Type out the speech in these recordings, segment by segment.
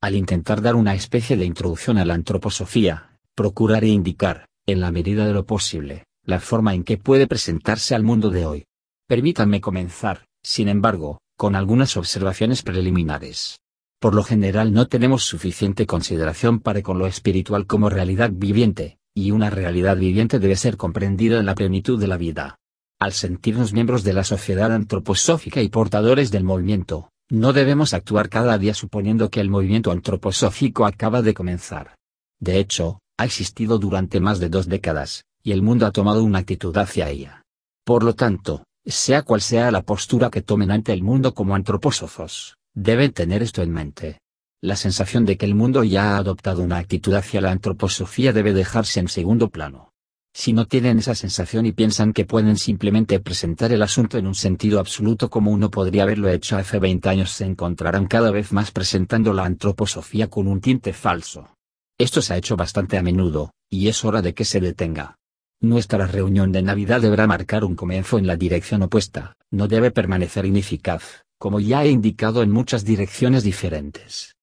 Al intentar dar una especie de introducción a la antroposofía, procuraré indicar, en la medida de lo posible, la forma en que puede presentarse al mundo de hoy. Permítanme comenzar, sin embargo, con algunas observaciones preliminares. Por lo general no tenemos suficiente consideración para con lo espiritual como realidad viviente, y una realidad viviente debe ser comprendida en la plenitud de la vida. Al sentirnos miembros de la sociedad antroposófica y portadores del movimiento, no debemos actuar cada día suponiendo que el movimiento antroposófico acaba de comenzar. De hecho, ha existido durante más de dos décadas, y el mundo ha tomado una actitud hacia ella. Por lo tanto, sea cual sea la postura que tomen ante el mundo como antroposofos, deben tener esto en mente. La sensación de que el mundo ya ha adoptado una actitud hacia la antroposofía debe dejarse en segundo plano. Si no tienen esa sensación y piensan que pueden simplemente presentar el asunto en un sentido absoluto como uno podría haberlo hecho hace 20 años, se encontrarán cada vez más presentando la antroposofía con un tinte falso. Esto se ha hecho bastante a menudo, y es hora de que se detenga. Nuestra reunión de Navidad deberá marcar un comienzo en la dirección opuesta, no debe permanecer ineficaz, como ya he indicado en muchas direcciones diferentes.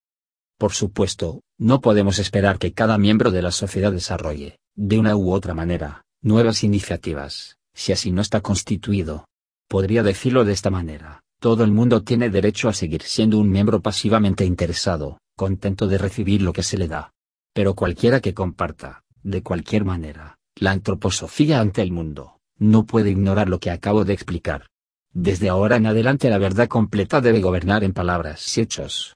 Por supuesto, no podemos esperar que cada miembro de la sociedad desarrolle, de una u otra manera, nuevas iniciativas, si así no está constituido. Podría decirlo de esta manera, todo el mundo tiene derecho a seguir siendo un miembro pasivamente interesado, contento de recibir lo que se le da. Pero cualquiera que comparta, de cualquier manera, la antroposofía ante el mundo, no puede ignorar lo que acabo de explicar. Desde ahora en adelante la verdad completa debe gobernar en palabras y hechos,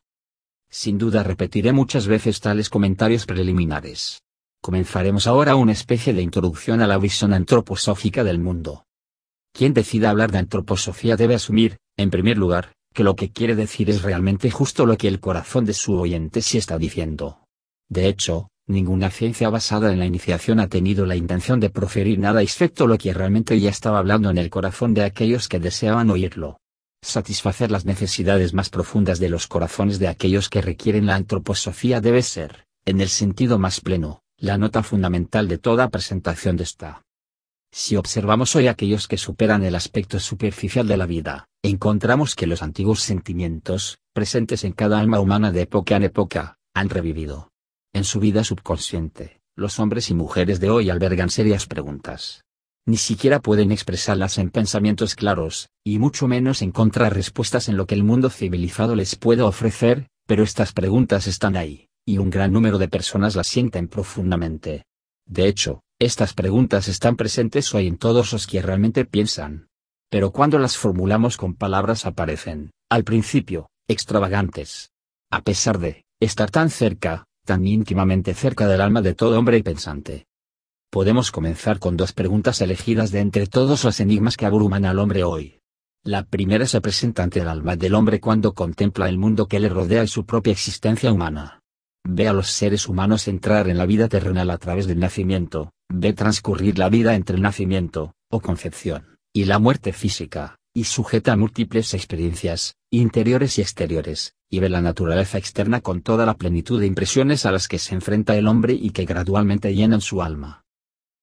sin duda repetiré muchas veces tales comentarios preliminares. Comenzaremos ahora una especie de introducción a la visión antroposófica del mundo. Quien decida hablar de antroposofía debe asumir, en primer lugar, que lo que quiere decir es realmente justo lo que el corazón de su oyente sí está diciendo. De hecho, ninguna ciencia basada en la iniciación ha tenido la intención de proferir nada excepto lo que realmente ya estaba hablando en el corazón de aquellos que deseaban oírlo satisfacer las necesidades más profundas de los corazones de aquellos que requieren la antroposofía debe ser, en el sentido más pleno, la nota fundamental de toda presentación de esta. Si observamos hoy aquellos que superan el aspecto superficial de la vida, encontramos que los antiguos sentimientos, presentes en cada alma humana de época en época, han revivido. En su vida subconsciente, los hombres y mujeres de hoy albergan serias preguntas ni siquiera pueden expresarlas en pensamientos claros, y mucho menos encontrar respuestas en lo que el mundo civilizado les puede ofrecer, pero estas preguntas están ahí, y un gran número de personas las sienten profundamente. De hecho, estas preguntas están presentes hoy en todos los que realmente piensan. Pero cuando las formulamos con palabras aparecen, al principio, extravagantes. A pesar de estar tan cerca, tan íntimamente cerca del alma de todo hombre pensante, Podemos comenzar con dos preguntas elegidas de entre todos los enigmas que abruman al hombre hoy. La primera se presenta ante el alma del hombre cuando contempla el mundo que le rodea y su propia existencia humana. Ve a los seres humanos entrar en la vida terrenal a través del nacimiento, ve transcurrir la vida entre el nacimiento, o concepción, y la muerte física, y sujeta a múltiples experiencias, interiores y exteriores, y ve la naturaleza externa con toda la plenitud de impresiones a las que se enfrenta el hombre y que gradualmente llenan su alma.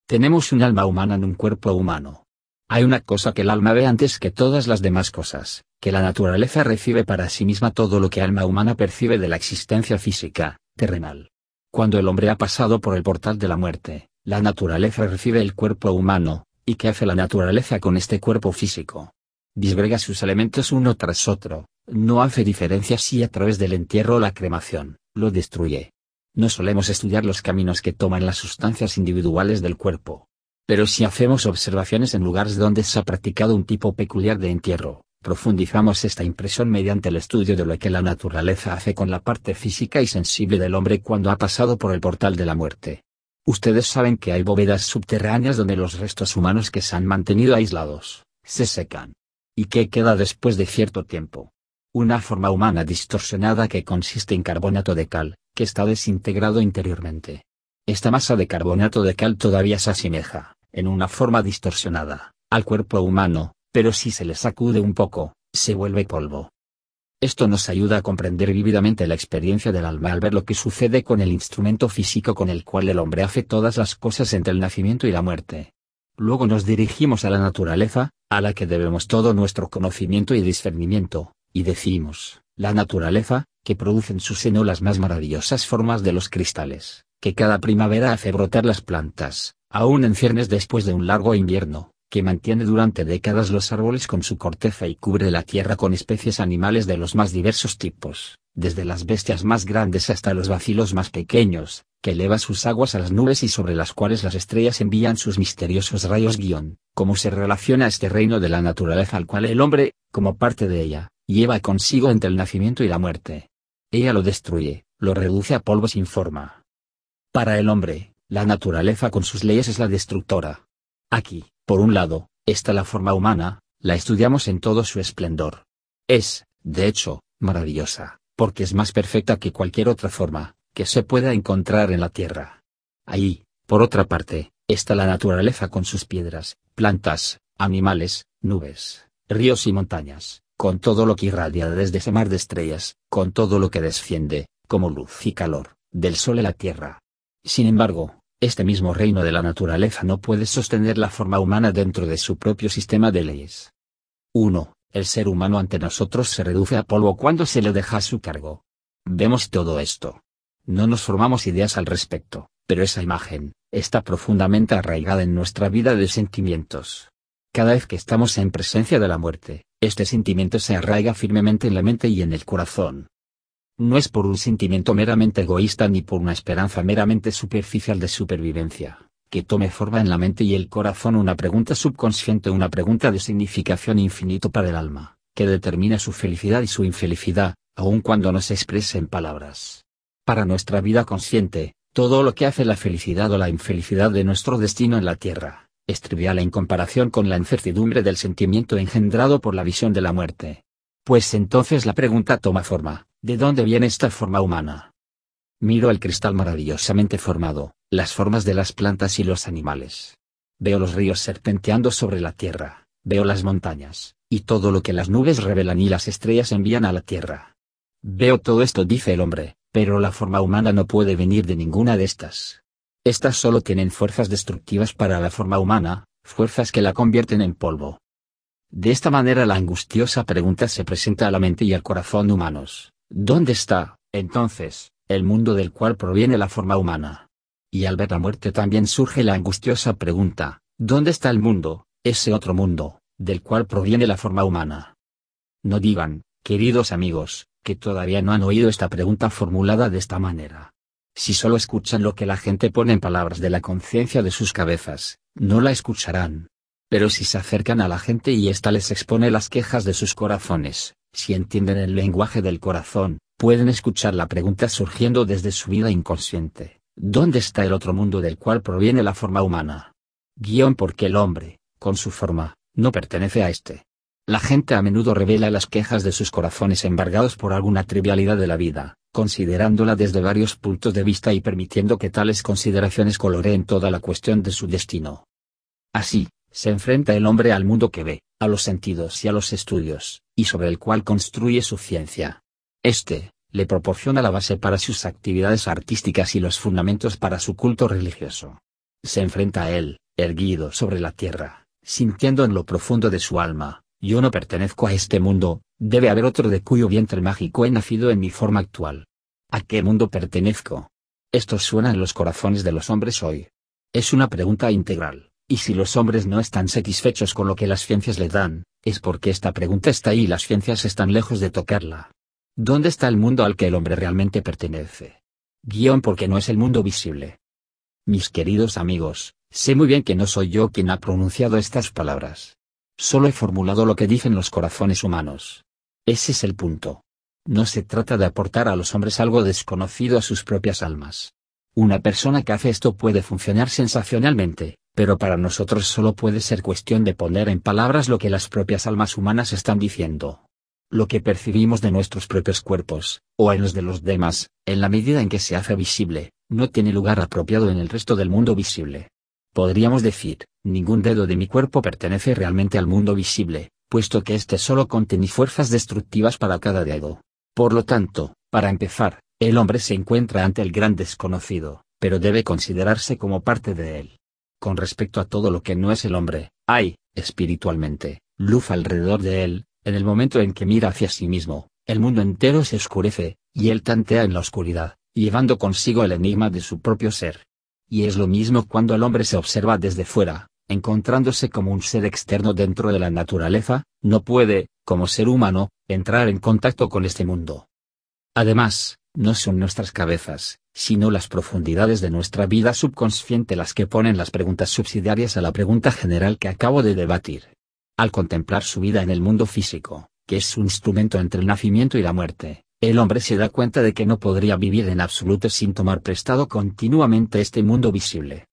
Tenemos un alma humana en un cuerpo humano. Hay una cosa que el alma ve antes que todas las demás cosas, que la naturaleza recibe para sí misma todo lo que alma humana percibe de la existencia física, terrenal. Cuando el hombre ha pasado por el portal de la muerte, la naturaleza recibe el cuerpo humano, ¿y qué hace la naturaleza con este cuerpo físico? Disgrega sus elementos uno tras otro, no hace diferencia si a través del entierro o la cremación, lo destruye. No solemos estudiar los caminos que toman las sustancias individuales del cuerpo. Pero si hacemos observaciones en lugares donde se ha practicado un tipo peculiar de entierro, profundizamos esta impresión mediante el estudio de lo que la naturaleza hace con la parte física y sensible del hombre cuando ha pasado por el portal de la muerte. Ustedes saben que hay bóvedas subterráneas donde los restos humanos que se han mantenido aislados, se secan. ¿Y qué queda después de cierto tiempo? Una forma humana distorsionada que consiste en carbonato de cal, que está desintegrado interiormente. Esta masa de carbonato de cal todavía se asemeja, en una forma distorsionada, al cuerpo humano, pero si se le sacude un poco, se vuelve polvo. Esto nos ayuda a comprender vívidamente la experiencia del alma al ver lo que sucede con el instrumento físico con el cual el hombre hace todas las cosas entre el nacimiento y la muerte. Luego nos dirigimos a la naturaleza, a la que debemos todo nuestro conocimiento y discernimiento, y decimos, la naturaleza, que produce en su seno las más maravillosas formas de los cristales, que cada primavera hace brotar las plantas, aún en ciernes después de un largo invierno, que mantiene durante décadas los árboles con su corteza y cubre la tierra con especies animales de los más diversos tipos, desde las bestias más grandes hasta los vacilos más pequeños, que eleva sus aguas a las nubes y sobre las cuales las estrellas envían sus misteriosos rayos guion, cómo se relaciona este reino de la naturaleza al cual el hombre, como parte de ella, lleva consigo entre el nacimiento y la muerte. Ella lo destruye, lo reduce a polvo sin forma. Para el hombre, la naturaleza con sus leyes es la destructora. Aquí, por un lado, está la forma humana, la estudiamos en todo su esplendor. Es, de hecho, maravillosa, porque es más perfecta que cualquier otra forma, que se pueda encontrar en la Tierra. Ahí, por otra parte, está la naturaleza con sus piedras, plantas, animales, nubes, ríos y montañas, con todo lo que irradia desde ese mar de estrellas, con todo lo que desciende, como luz y calor, del sol a la Tierra. Sin embargo, este mismo reino de la naturaleza no puede sostener la forma humana dentro de su propio sistema de leyes. 1. El ser humano ante nosotros se reduce a polvo cuando se le deja a su cargo. Vemos todo esto. No nos formamos ideas al respecto, pero esa imagen, está profundamente arraigada en nuestra vida de sentimientos. Cada vez que estamos en presencia de la muerte, este sentimiento se arraiga firmemente en la mente y en el corazón, no es por un sentimiento meramente egoísta ni por una esperanza meramente superficial de supervivencia, que tome forma en la mente y el corazón una pregunta subconsciente, una pregunta de significación infinito para el alma, que determina su felicidad y su infelicidad, aun cuando no se exprese en palabras. Para nuestra vida consciente, todo lo que hace la felicidad o la infelicidad de nuestro destino en la tierra, es trivial en comparación con la incertidumbre del sentimiento engendrado por la visión de la muerte. Pues entonces la pregunta toma forma, ¿De dónde viene esta forma humana? Miro el cristal maravillosamente formado, las formas de las plantas y los animales. Veo los ríos serpenteando sobre la tierra, veo las montañas, y todo lo que las nubes revelan y las estrellas envían a la tierra. Veo todo esto, dice el hombre, pero la forma humana no puede venir de ninguna de estas. Estas solo tienen fuerzas destructivas para la forma humana, fuerzas que la convierten en polvo. De esta manera la angustiosa pregunta se presenta a la mente y al corazón humanos. ¿Dónde está, entonces, el mundo del cual proviene la forma humana? Y al ver la muerte también surge la angustiosa pregunta, ¿dónde está el mundo, ese otro mundo, del cual proviene la forma humana? No digan, queridos amigos, que todavía no han oído esta pregunta formulada de esta manera. Si solo escuchan lo que la gente pone en palabras de la conciencia de sus cabezas, no la escucharán. Pero si se acercan a la gente y ésta les expone las quejas de sus corazones, si entienden el lenguaje del corazón, pueden escuchar la pregunta surgiendo desde su vida inconsciente. ¿Dónde está el otro mundo del cual proviene la forma humana? Guión porque el hombre, con su forma, no pertenece a este. La gente a menudo revela las quejas de sus corazones embargados por alguna trivialidad de la vida, considerándola desde varios puntos de vista y permitiendo que tales consideraciones coloreen toda la cuestión de su destino. Así, se enfrenta el hombre al mundo que ve, a los sentidos y a los estudios, y sobre el cual construye su ciencia. Este, le proporciona la base para sus actividades artísticas y los fundamentos para su culto religioso. Se enfrenta a él, erguido sobre la tierra, sintiendo en lo profundo de su alma, yo no pertenezco a este mundo, debe haber otro de cuyo vientre mágico he nacido en mi forma actual. ¿A qué mundo pertenezco? Esto suena en los corazones de los hombres hoy. Es una pregunta integral. Y si los hombres no están satisfechos con lo que las ciencias le dan, es porque esta pregunta está ahí y las ciencias están lejos de tocarla. ¿Dónde está el mundo al que el hombre realmente pertenece? Guión porque no es el mundo visible. Mis queridos amigos, sé muy bien que no soy yo quien ha pronunciado estas palabras. Solo he formulado lo que dicen los corazones humanos. Ese es el punto. No se trata de aportar a los hombres algo desconocido a sus propias almas. Una persona que hace esto puede funcionar sensacionalmente, pero para nosotros solo puede ser cuestión de poner en palabras lo que las propias almas humanas están diciendo. lo que percibimos de nuestros propios cuerpos, o en los de los demás, en la medida en que se hace visible, no tiene lugar apropiado en el resto del mundo visible. Podríamos decir, ningún dedo de mi cuerpo pertenece realmente al mundo visible, puesto que éste solo contiene fuerzas destructivas para cada dedo. Por lo tanto, para empezar, el hombre se encuentra ante el gran desconocido, pero debe considerarse como parte de él. Con respecto a todo lo que no es el hombre, hay, espiritualmente, luz alrededor de él, en el momento en que mira hacia sí mismo, el mundo entero se oscurece, y él tantea en la oscuridad, llevando consigo el enigma de su propio ser. Y es lo mismo cuando el hombre se observa desde fuera, encontrándose como un ser externo dentro de la naturaleza, no puede, como ser humano, entrar en contacto con este mundo. Además, no son nuestras cabezas, sino las profundidades de nuestra vida subconsciente las que ponen las preguntas subsidiarias a la pregunta general que acabo de debatir. Al contemplar su vida en el mundo físico, que es su instrumento entre el nacimiento y la muerte, el hombre se da cuenta de que no podría vivir en absoluto sin tomar prestado continuamente este mundo visible.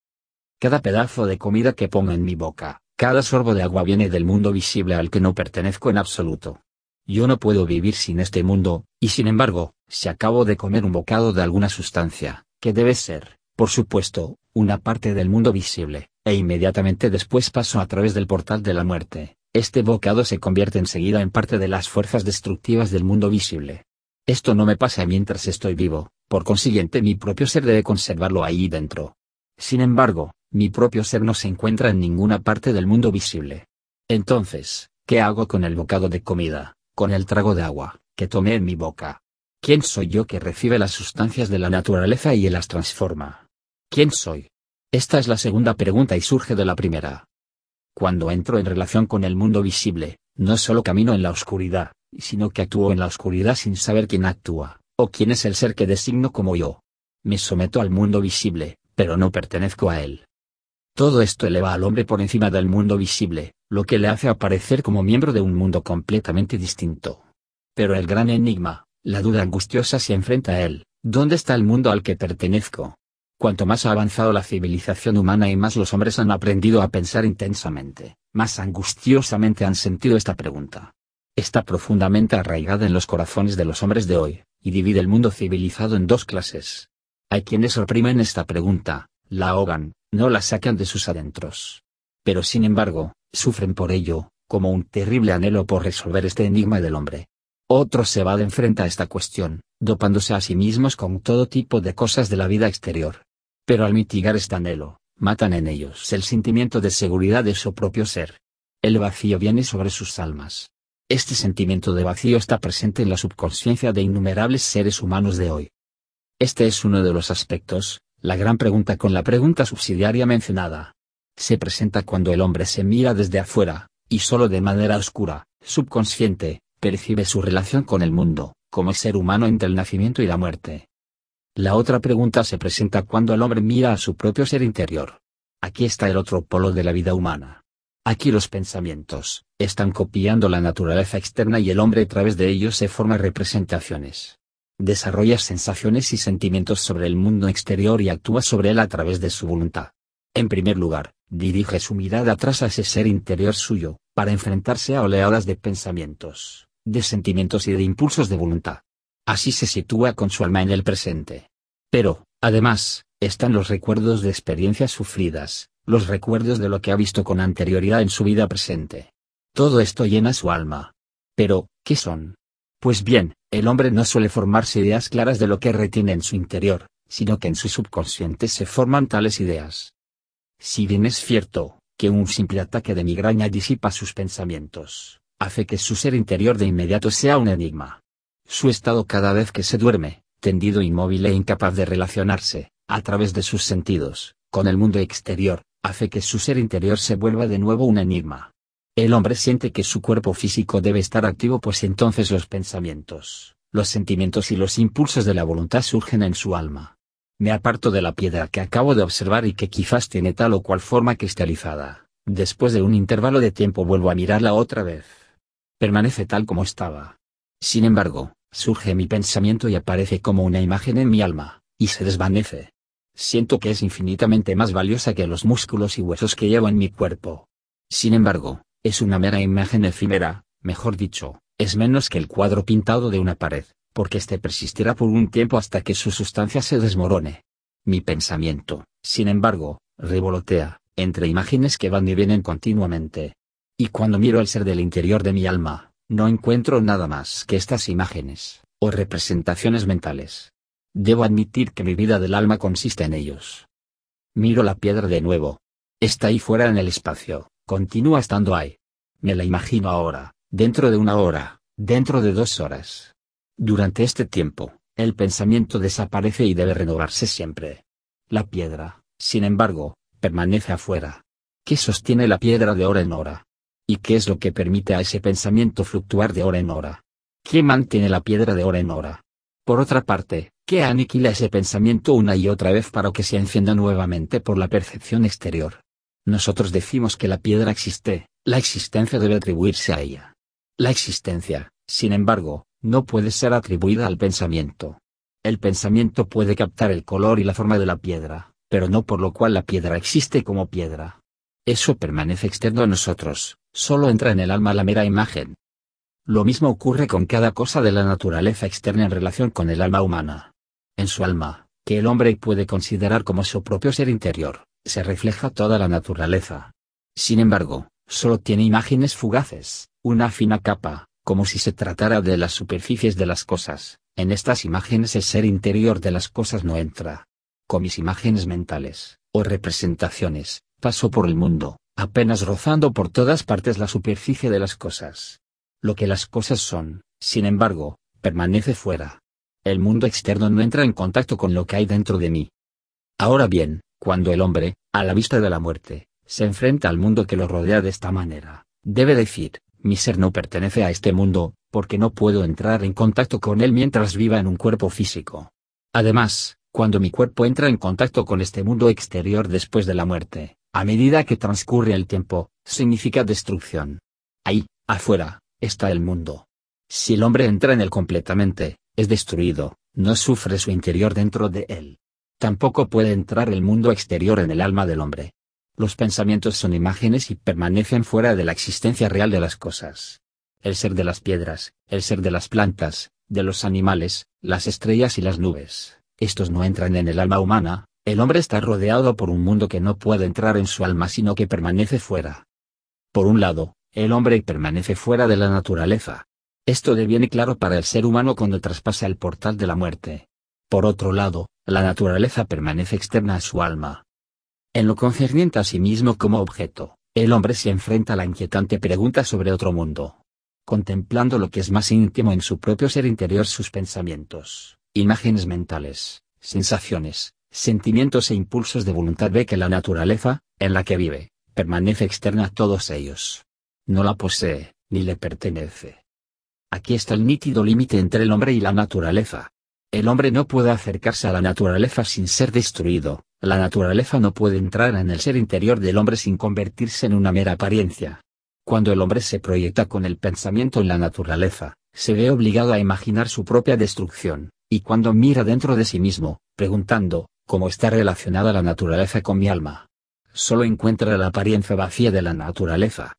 Cada pedazo de comida que pongo en mi boca, cada sorbo de agua viene del mundo visible al que no pertenezco en absoluto. Yo no puedo vivir sin este mundo, y sin embargo, si acabo de comer un bocado de alguna sustancia, que debe ser, por supuesto, una parte del mundo visible, e inmediatamente después paso a través del portal de la muerte, este bocado se convierte enseguida en parte de las fuerzas destructivas del mundo visible. Esto no me pasa mientras estoy vivo, por consiguiente mi propio ser debe conservarlo ahí dentro. Sin embargo, mi propio ser no se encuentra en ninguna parte del mundo visible. Entonces, ¿qué hago con el bocado de comida, con el trago de agua, que tomé en mi boca? ¿Quién soy yo que recibe las sustancias de la naturaleza y las transforma? ¿Quién soy? Esta es la segunda pregunta y surge de la primera. Cuando entro en relación con el mundo visible, no solo camino en la oscuridad, sino que actúo en la oscuridad sin saber quién actúa, o quién es el ser que designo como yo. Me someto al mundo visible, pero no pertenezco a él. Todo esto eleva al hombre por encima del mundo visible, lo que le hace aparecer como miembro de un mundo completamente distinto. Pero el gran enigma, la duda angustiosa se enfrenta a él, ¿dónde está el mundo al que pertenezco? Cuanto más ha avanzado la civilización humana y más los hombres han aprendido a pensar intensamente, más angustiosamente han sentido esta pregunta. Está profundamente arraigada en los corazones de los hombres de hoy, y divide el mundo civilizado en dos clases. Hay quienes oprimen esta pregunta, la ahogan, no la sacan de sus adentros. Pero sin embargo, sufren por ello, como un terrible anhelo por resolver este enigma del hombre. Otros se evaden frente a esta cuestión, dopándose a sí mismos con todo tipo de cosas de la vida exterior, pero al mitigar este anhelo, matan en ellos el sentimiento de seguridad de su propio ser. El vacío viene sobre sus almas. Este sentimiento de vacío está presente en la subconsciencia de innumerables seres humanos de hoy. Este es uno de los aspectos, la gran pregunta con la pregunta subsidiaria mencionada. Se presenta cuando el hombre se mira desde afuera, y solo de manera oscura, subconsciente, percibe su relación con el mundo, como ser humano entre el nacimiento y la muerte. La otra pregunta se presenta cuando el hombre mira a su propio ser interior. Aquí está el otro polo de la vida humana. Aquí los pensamientos, están copiando la naturaleza externa y el hombre a través de ellos se forma representaciones. Desarrolla sensaciones y sentimientos sobre el mundo exterior y actúa sobre él a través de su voluntad. En primer lugar, dirige su mirada atrás a ese ser interior suyo, para enfrentarse a oleadas de pensamientos, de sentimientos y de impulsos de voluntad. Así se sitúa con su alma en el presente. Pero, además, están los recuerdos de experiencias sufridas, los recuerdos de lo que ha visto con anterioridad en su vida presente. Todo esto llena su alma. Pero, ¿qué son? Pues bien, el hombre no suele formarse ideas claras de lo que retiene en su interior, sino que en su subconsciente se forman tales ideas. Si bien es cierto, que un simple ataque de migraña disipa sus pensamientos, hace que su ser interior de inmediato sea un enigma. Su estado cada vez que se duerme, tendido inmóvil e incapaz de relacionarse, a través de sus sentidos, con el mundo exterior, hace que su ser interior se vuelva de nuevo un enigma. El hombre siente que su cuerpo físico debe estar activo pues entonces los pensamientos, los sentimientos y los impulsos de la voluntad surgen en su alma. Me aparto de la piedra que acabo de observar y que quizás tiene tal o cual forma cristalizada. Después de un intervalo de tiempo vuelvo a mirarla otra vez. Permanece tal como estaba. Sin embargo, surge mi pensamiento y aparece como una imagen en mi alma, y se desvanece. Siento que es infinitamente más valiosa que los músculos y huesos que llevo en mi cuerpo. Sin embargo, es una mera imagen efímera, mejor dicho, Es menos que el cuadro pintado de una pared, porque éste persistirá por un tiempo hasta que su sustancia se desmorone. Mi pensamiento, sin embargo, revolotea, entre imágenes que van y vienen continuamente. Y cuando miro el ser del interior de mi alma, no encuentro nada más que estas imágenes, o representaciones mentales. Debo admitir que mi vida del alma consiste en ellos. Miro la piedra de nuevo. Está ahí fuera en el espacio, continúa estando ahí. Me la imagino ahora, dentro de una hora, dentro de dos horas. Durante este tiempo, el pensamiento desaparece y debe renovarse siempre. La piedra, sin embargo, permanece afuera. ¿Qué sostiene la piedra de hora en hora? ¿Y qué es lo que permite a ese pensamiento fluctuar de hora en hora? ¿Qué mantiene la piedra de hora en hora? Por otra parte, ¿qué aniquila ese pensamiento una y otra vez para que se encienda nuevamente por la percepción exterior? Nosotros decimos que la piedra existe, la existencia debe atribuirse a ella. La existencia, sin embargo, no puede ser atribuida al pensamiento. El pensamiento puede captar el color y la forma de la piedra, pero no por lo cual la piedra existe como piedra. Eso permanece externo a nosotros, solo entra en el alma la mera imagen. Lo mismo ocurre con cada cosa de la naturaleza externa en relación con el alma humana. En su alma, que el hombre puede considerar como su propio ser interior, se refleja toda la naturaleza. Sin embargo, solo tiene imágenes fugaces, una fina capa, como si se tratara de las superficies de las cosas, en estas imágenes el ser interior de las cosas no entra. Con mis imágenes mentales, o representaciones, paso por el mundo, apenas rozando por todas partes la superficie de las cosas. Lo que las cosas son, sin embargo, permanece fuera. El mundo externo no entra en contacto con lo que hay dentro de mí. Ahora bien, cuando el hombre, a la vista de la muerte, se enfrenta al mundo que lo rodea de esta manera, debe decir, mi ser no pertenece a este mundo, porque no puedo entrar en contacto con él mientras viva en un cuerpo físico. Además, cuando mi cuerpo entra en contacto con este mundo exterior después de la muerte, a medida que transcurre el tiempo, significa destrucción. Ahí, afuera, está el mundo. Si el hombre entra en él completamente, es destruido, no sufre su interior dentro de él. Tampoco puede entrar el mundo exterior en el alma del hombre. Los pensamientos son imágenes y permanecen fuera de la existencia real de las cosas. El ser de las piedras, el ser de las plantas, de los animales, las estrellas y las nubes, estos no entran en el alma humana, el hombre está rodeado por un mundo que no puede entrar en su alma sino que permanece fuera. Por un lado, el hombre permanece fuera de la naturaleza. Esto deviene claro para el ser humano cuando traspasa el portal de la muerte. Por otro lado, la naturaleza permanece externa a su alma, en lo concerniente a sí mismo como objeto, el hombre se enfrenta a la inquietante pregunta sobre otro mundo. Contemplando lo que es más íntimo en su propio ser interior sus pensamientos, imágenes mentales, sensaciones, sentimientos e impulsos de voluntad ve que la naturaleza, en la que vive, permanece externa a todos ellos. No la posee, ni le pertenece. Aquí está el nítido límite entre el hombre y la naturaleza. El hombre no puede acercarse a la naturaleza sin ser destruido, la naturaleza no puede entrar en el ser interior del hombre sin convertirse en una mera apariencia. Cuando el hombre se proyecta con el pensamiento en la naturaleza, se ve obligado a imaginar su propia destrucción, y cuando mira dentro de sí mismo, preguntando, ¿cómo está relacionada la naturaleza con mi alma? Solo encuentra la apariencia vacía de la naturaleza.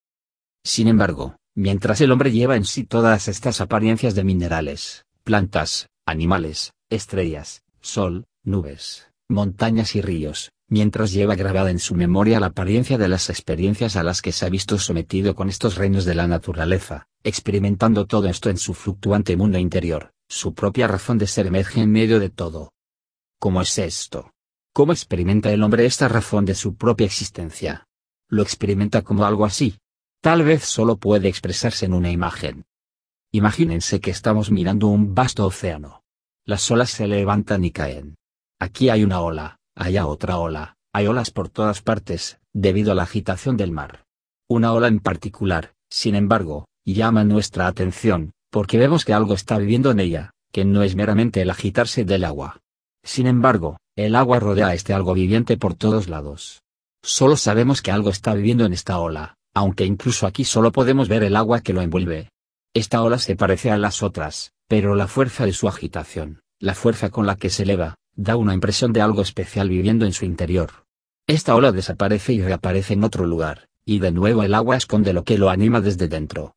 Sin embargo, mientras el hombre lleva en sí todas estas apariencias de minerales, plantas, animales, estrellas, sol, nubes, montañas y ríos, mientras lleva grabada en su memoria la apariencia de las experiencias a las que se ha visto sometido con estos reinos de la naturaleza, experimentando todo esto en su fluctuante mundo interior, su propia razón de ser emerge en medio de todo. ¿Cómo es esto? ¿Cómo experimenta el hombre esta razón de su propia existencia? ¿Lo experimenta como algo así? Tal vez solo puede expresarse en una imagen. Imagínense que estamos mirando un vasto océano. Las olas se levantan y caen Aquí hay una ola, allá otra ola, hay olas por todas partes, debido a la agitación del mar. Una ola en particular, sin embargo, llama nuestra atención, porque vemos que algo está viviendo en ella, que no es meramente el agitarse del agua. Sin embargo, el agua rodea a este algo viviente por todos lados. Solo sabemos que algo está viviendo en esta ola, aunque incluso aquí solo podemos ver el agua que lo envuelve. Esta ola se parece a las otras, pero la fuerza de su agitación, la fuerza con la que se eleva, da una impresión de algo especial viviendo en su interior. Esta ola desaparece y reaparece en otro lugar, y de nuevo el agua esconde lo que lo anima desde dentro.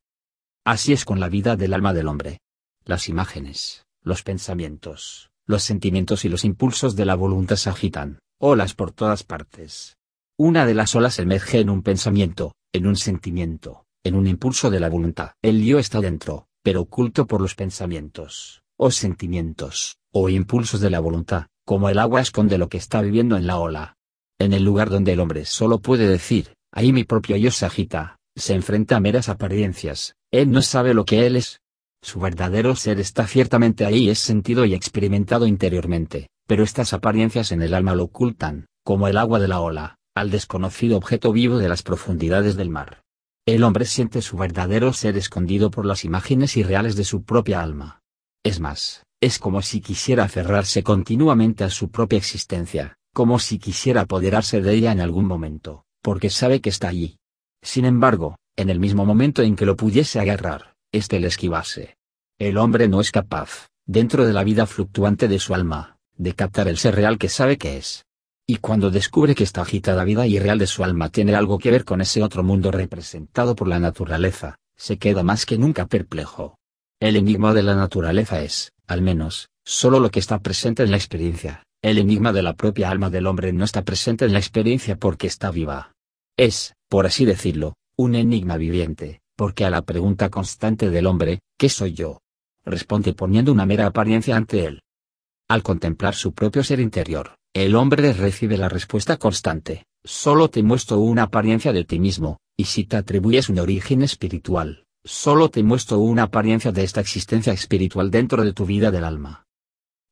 Así es con la vida del alma del hombre. Las imágenes, los pensamientos, los sentimientos y los impulsos de la voluntad se agitan, olas por todas partes. Una de las olas emerge en un pensamiento, en un sentimiento, en un impulso de la voluntad. El yo está dentro, pero oculto por los pensamientos, o sentimientos, o impulsos de la voluntad, como el agua esconde lo que está viviendo en la ola. En el lugar donde el hombre solo puede decir, ahí mi propio yo se agita, se enfrenta a meras apariencias, él no sabe lo que él es. Su verdadero ser está ciertamente ahí es sentido y experimentado interiormente, pero estas apariencias en el alma lo ocultan, como el agua de la ola, al desconocido objeto vivo de las profundidades del mar. El hombre siente su verdadero ser escondido por las imágenes irreales de su propia alma. Es más, es como si quisiera aferrarse continuamente a su propia existencia, como si quisiera apoderarse de ella en algún momento, porque sabe que está allí. Sin embargo, en el mismo momento en que lo pudiese agarrar, éste le esquivase. El hombre no es capaz, dentro de la vida fluctuante de su alma, de captar el ser real que sabe que es. Y cuando descubre que esta agitada vida irreal de su alma tiene algo que ver con ese otro mundo representado por la naturaleza, se queda más que nunca perplejo. El enigma de la naturaleza es, al menos, solo lo que está presente en la experiencia. El enigma de la propia alma del hombre no está presente en la experiencia porque está viva. Es, por así decirlo, un enigma viviente, porque a la pregunta constante del hombre, ¿qué soy yo? responde poniendo una mera apariencia ante él. Al contemplar su propio ser interior, el hombre recibe la respuesta constante, solo te muestro una apariencia de ti mismo, y si te atribuyes un origen espiritual, solo te muestro una apariencia de esta existencia espiritual dentro de tu vida del alma.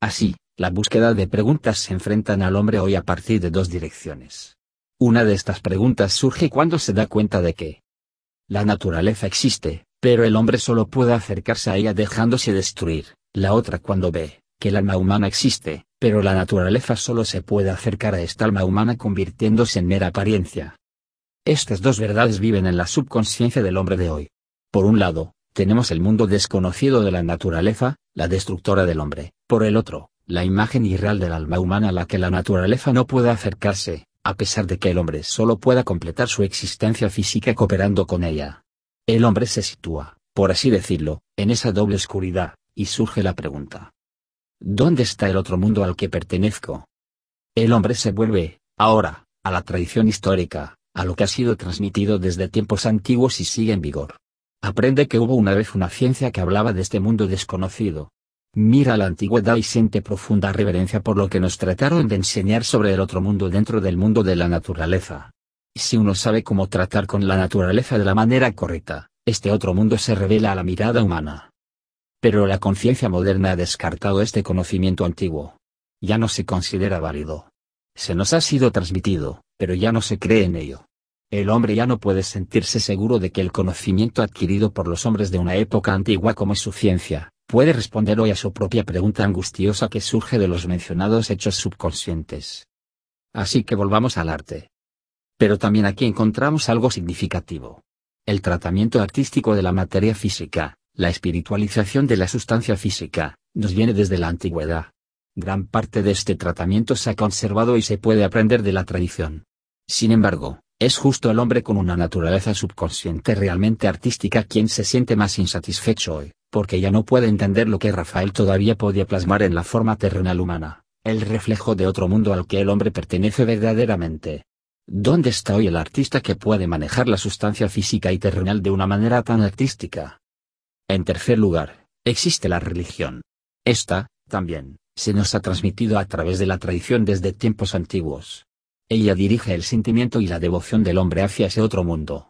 Así, la búsqueda de preguntas se enfrentan al hombre hoy a partir de dos direcciones. Una de estas preguntas surge cuando se da cuenta de que la naturaleza existe, pero el hombre solo puede acercarse a ella dejándose destruir. La otra cuando ve que el alma humana existe, pero la naturaleza solo se puede acercar a esta alma humana convirtiéndose en mera apariencia. Estas dos verdades viven en la subconsciencia del hombre de hoy. Por un lado, tenemos el mundo desconocido de la naturaleza, la destructora del hombre. Por el otro, la imagen irreal del alma humana a la que la naturaleza no puede acercarse, a pesar de que el hombre solo pueda completar su existencia física cooperando con ella. El hombre se sitúa, por así decirlo, en esa doble oscuridad, y surge la pregunta, ¿Dónde está el otro mundo al que pertenezco? El hombre se vuelve, ahora, a la tradición histórica, a lo que ha sido transmitido desde tiempos antiguos y sigue en vigor. Aprende que hubo una vez una ciencia que hablaba de este mundo desconocido. Mira la antigüedad y siente profunda reverencia por lo que nos trataron de enseñar sobre el otro mundo dentro del mundo de la naturaleza. Si uno sabe cómo tratar con la naturaleza de la manera correcta, este otro mundo se revela a la mirada humana. Pero la conciencia moderna ha descartado este conocimiento antiguo. Ya no se considera válido. Se nos ha sido transmitido, pero ya no se cree en ello. El hombre ya no puede sentirse seguro de que el conocimiento adquirido por los hombres de una época antigua como es su ciencia, puede responder hoy a su propia pregunta angustiosa que surge de los mencionados hechos subconscientes. Así que volvamos al arte. Pero también aquí encontramos algo significativo. El tratamiento artístico de la materia física, la espiritualización de la sustancia física, nos viene desde la antigüedad. Gran parte de este tratamiento se ha conservado y se puede aprender de la tradición. Sin embargo, es justo el hombre con una naturaleza subconsciente realmente artística quien se siente más insatisfecho hoy, porque ya no puede entender lo que Rafael todavía podía plasmar en la forma terrenal humana, el reflejo de otro mundo al que el hombre pertenece verdaderamente. ¿Dónde está hoy el artista que puede manejar la sustancia física y terrenal de una manera tan artística? En tercer lugar, existe la religión. Esta, también, se nos ha transmitido a través de la tradición desde tiempos antiguos. Ella dirige el sentimiento y la devoción del hombre hacia ese otro mundo.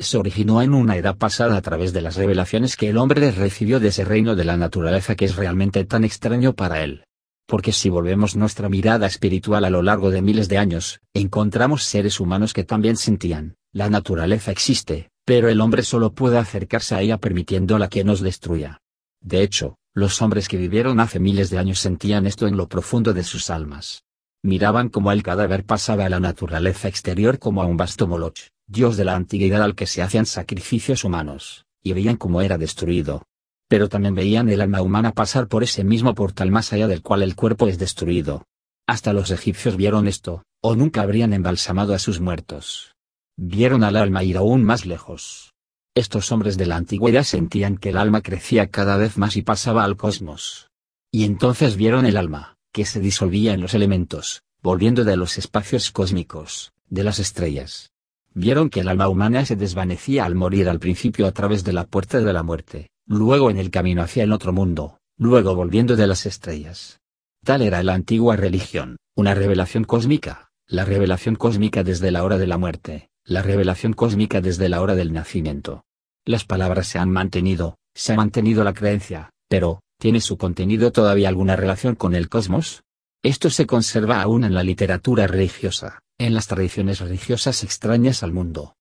Se originó en una edad pasada a través de las revelaciones que el hombre recibió de ese reino de la naturaleza que es realmente tan extraño para él. Porque si volvemos nuestra mirada espiritual a lo largo de miles de años, encontramos seres humanos que también sentían, la naturaleza existe, pero el hombre solo puede acercarse a ella permitiéndola que nos destruya. De hecho, los hombres que vivieron hace miles de años sentían esto en lo profundo de sus almas. Miraban como el cadáver pasaba a la naturaleza exterior como a un vasto Moloch, dios de la antigüedad al que se hacían sacrificios humanos, y veían cómo era destruido. Pero también veían el alma humana pasar por ese mismo portal más allá del cual el cuerpo es destruido. Hasta los egipcios vieron esto, o nunca habrían embalsamado a sus muertos vieron al alma ir aún más lejos. estos hombres de la antigüedad sentían que el alma crecía cada vez más y pasaba al cosmos. Y entonces vieron el alma, que se disolvía en los elementos, volviendo de los espacios cósmicos, de las estrellas. Vieron que el alma humana se desvanecía al morir al principio a través de la puerta de la muerte, luego en el camino hacia el otro mundo, luego volviendo de las estrellas. Tal era la antigua religión, una revelación cósmica, la revelación cósmica desde la hora de la muerte, la revelación cósmica desde la hora del nacimiento. Las palabras se han mantenido, se ha mantenido la creencia, pero, ¿tiene su contenido todavía alguna relación con el cosmos? Esto se conserva aún en la literatura religiosa, en las tradiciones religiosas extrañas al mundo.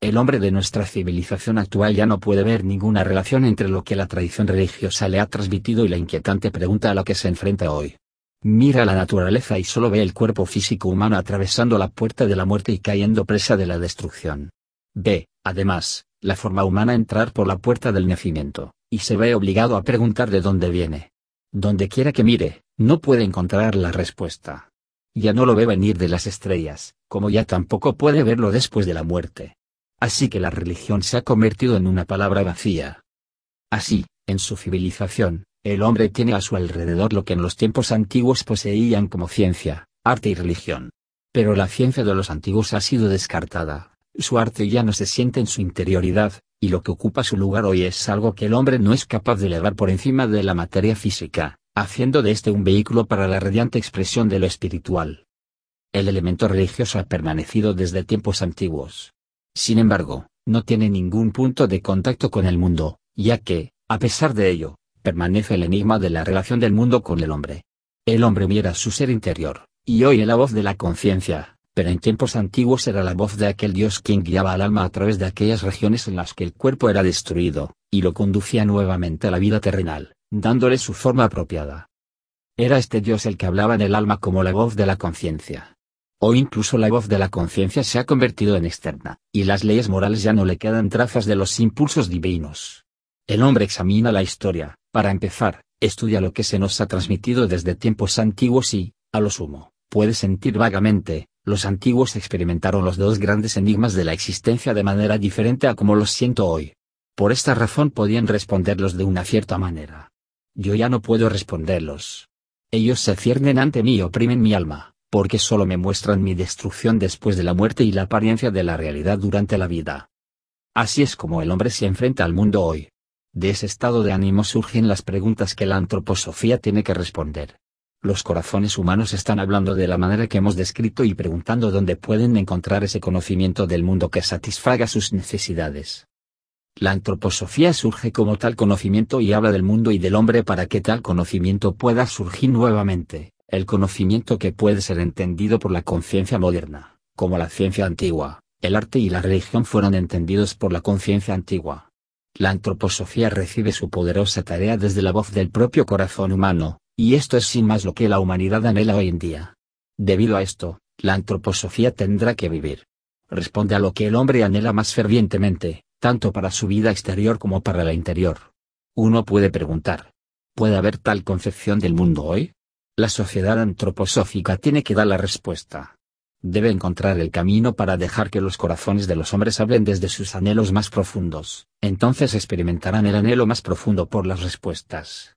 El hombre de nuestra civilización actual ya no puede ver ninguna relación entre lo que la tradición religiosa le ha transmitido y la inquietante pregunta a la que se enfrenta hoy. Mira la naturaleza y solo ve el cuerpo físico humano atravesando la puerta de la muerte y cayendo presa de la destrucción. Ve, además, la forma humana entrar por la puerta del nacimiento, y se ve obligado a preguntar de dónde viene. Donde quiera que mire, no puede encontrar la respuesta. Ya no lo ve venir de las estrellas, como ya tampoco puede verlo después de la muerte. Así que la religión se ha convertido en una palabra vacía. Así, en su civilización, el hombre tiene a su alrededor lo que en los tiempos antiguos poseían como ciencia, arte y religión. Pero la ciencia de los antiguos ha sido descartada, su arte ya no se siente en su interioridad, y lo que ocupa su lugar hoy es algo que el hombre no es capaz de elevar por encima de la materia física, haciendo de este un vehículo para la radiante expresión de lo espiritual. El elemento religioso ha permanecido desde tiempos antiguos. Sin embargo, no tiene ningún punto de contacto con el mundo, ya que, a pesar de ello, permanece el enigma de la relación del mundo con el hombre. El hombre mira su ser interior, y oye la voz de la conciencia, pero en tiempos antiguos era la voz de aquel Dios quien guiaba al alma a través de aquellas regiones en las que el cuerpo era destruido, y lo conducía nuevamente a la vida terrenal dándole su forma apropiada. Era este Dios el que hablaba en el alma como la voz de la conciencia. O incluso la voz de la conciencia se ha convertido en externa, y las leyes morales ya no le quedan trazas de los impulsos divinos. El hombre examina la historia, para empezar, estudia lo que se nos ha transmitido desde tiempos antiguos y, a lo sumo, puede sentir vagamente, los antiguos experimentaron los dos grandes enigmas de la existencia de manera diferente a como los siento hoy. Por esta razón podían responderlos de una cierta manera. Yo ya no puedo responderlos. Ellos se ciernen ante mí y oprimen mi alma, porque solo me muestran mi destrucción después de la muerte y la apariencia de la realidad durante la vida. Así es como el hombre se enfrenta al mundo hoy. De ese estado de ánimo surgen las preguntas que la antroposofía tiene que responder. Los corazones humanos están hablando de la manera que hemos descrito y preguntando dónde pueden encontrar ese conocimiento del mundo que satisfaga sus necesidades. La antroposofía surge como tal conocimiento y habla del mundo y del hombre para que tal conocimiento pueda surgir nuevamente, el conocimiento que puede ser entendido por la conciencia moderna, como la ciencia antigua, el arte y la religión fueron entendidos por la conciencia antigua. La antroposofía recibe su poderosa tarea desde la voz del propio corazón humano, y esto es sin más lo que la humanidad anhela hoy en día. Debido a esto, la antroposofía tendrá que vivir. Responde a lo que el hombre anhela más fervientemente, tanto para su vida exterior como para la interior. Uno puede preguntar, ¿puede haber tal concepción del mundo hoy? La sociedad antroposófica tiene que dar la respuesta. Debe encontrar el camino para dejar que los corazones de los hombres hablen desde sus anhelos más profundos, entonces experimentarán el anhelo más profundo por las respuestas.